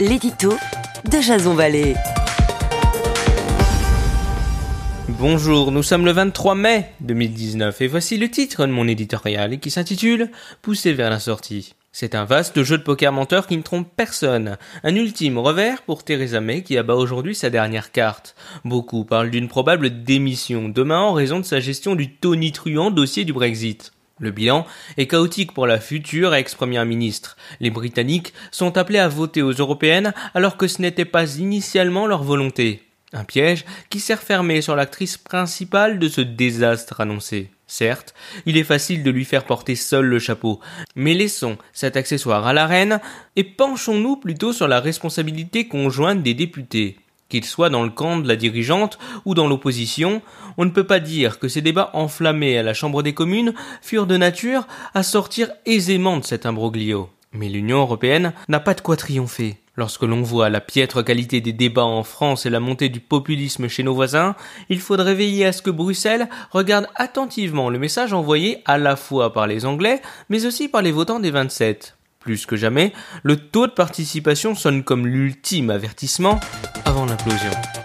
l'édito de Jason Vallée. Bonjour, nous sommes le 23 mai 2019 et voici le titre de mon éditorial qui s'intitule Pousser vers la sortie. C'est un vaste jeu de poker menteur qui ne trompe personne. Un ultime revers pour Theresa May qui abat aujourd'hui sa dernière carte. Beaucoup parlent d'une probable démission demain en raison de sa gestion du tonitruant dossier du Brexit. Le bilan est chaotique pour la future ex-première ministre. Les Britanniques sont appelés à voter aux européennes alors que ce n'était pas initialement leur volonté. Un piège qui sert fermé sur l'actrice principale de ce désastre annoncé. Certes, il est facile de lui faire porter seul le chapeau, mais laissons cet accessoire à la reine et penchons-nous plutôt sur la responsabilité conjointe des députés. Qu'ils soient dans le camp de la dirigeante ou dans l'opposition, on ne peut pas dire que ces débats enflammés à la Chambre des communes furent de nature à sortir aisément de cet imbroglio. Mais l'Union européenne n'a pas de quoi triompher. Lorsque l'on voit la piètre qualité des débats en France et la montée du populisme chez nos voisins, il faudrait veiller à ce que Bruxelles regarde attentivement le message envoyé à la fois par les Anglais, mais aussi par les votants des 27. Plus que jamais, le taux de participation sonne comme l'ultime avertissement avant l'implosion.